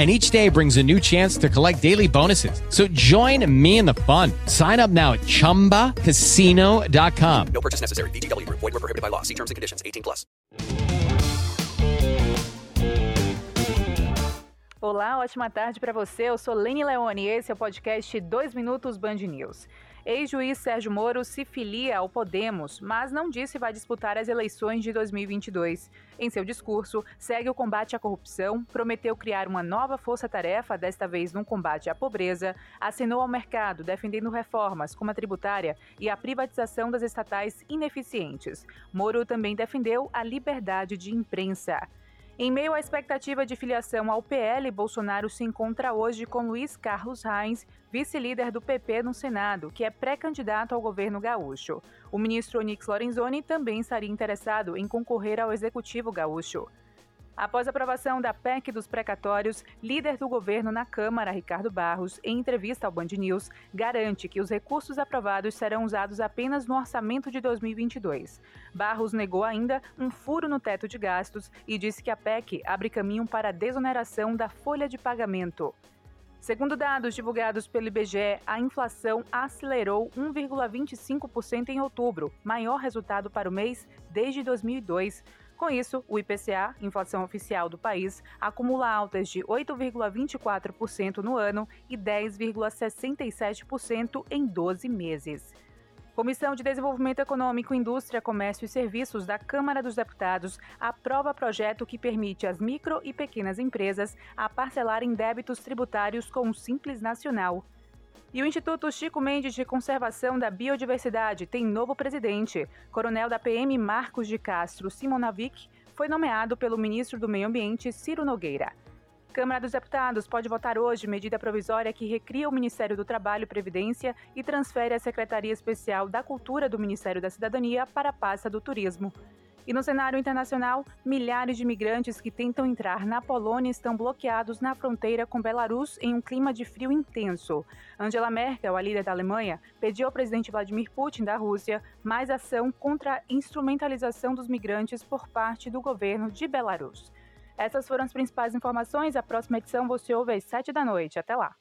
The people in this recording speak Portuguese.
and each day brings a new chance to collect daily bonuses. So join me in the fun. Sign up now at ChumbaCasino.com. No purchase necessary. VGW. Void were prohibited by law. See terms and conditions. 18 plus. Olá, ótima tarde para você. Eu sou Lene Leone e esse é o podcast 2 Minutos Band News. Ex-juiz Sérgio Moro se filia ao Podemos, mas não disse se vai disputar as eleições de 2022. Em seu discurso, segue o combate à corrupção, prometeu criar uma nova força-tarefa, desta vez no combate à pobreza, assinou ao mercado defendendo reformas como a tributária e a privatização das estatais ineficientes. Moro também defendeu a liberdade de imprensa. Em meio à expectativa de filiação ao PL, Bolsonaro se encontra hoje com Luiz Carlos Reis, vice-líder do PP no Senado, que é pré-candidato ao governo gaúcho. O ministro Onyx Lorenzoni também estaria interessado em concorrer ao executivo gaúcho. Após a aprovação da PEC dos precatórios, líder do governo na Câmara, Ricardo Barros, em entrevista ao Band News, garante que os recursos aprovados serão usados apenas no orçamento de 2022. Barros negou ainda um furo no teto de gastos e disse que a PEC abre caminho para a desoneração da folha de pagamento. Segundo dados divulgados pelo IBGE, a inflação acelerou 1,25% em outubro, maior resultado para o mês desde 2002. Com isso, o IPCA, inflação oficial do país, acumula altas de 8,24% no ano e 10,67% em 12 meses. Comissão de Desenvolvimento Econômico, Indústria, Comércio e Serviços da Câmara dos Deputados aprova projeto que permite às micro e pequenas empresas a parcelarem débitos tributários com o Simples Nacional. E o Instituto Chico Mendes de Conservação da Biodiversidade tem novo presidente. Coronel da PM Marcos de Castro Simonovic foi nomeado pelo ministro do Meio Ambiente, Ciro Nogueira. Câmara dos Deputados pode votar hoje medida provisória que recria o Ministério do Trabalho e Previdência e transfere a Secretaria Especial da Cultura do Ministério da Cidadania para a pasta do Turismo. E no cenário internacional, milhares de imigrantes que tentam entrar na Polônia estão bloqueados na fronteira com Belarus em um clima de frio intenso. Angela Merkel, a líder da Alemanha, pediu ao presidente Vladimir Putin da Rússia mais ação contra a instrumentalização dos migrantes por parte do governo de Belarus. Essas foram as principais informações. A próxima edição você ouve às 7 da noite. Até lá.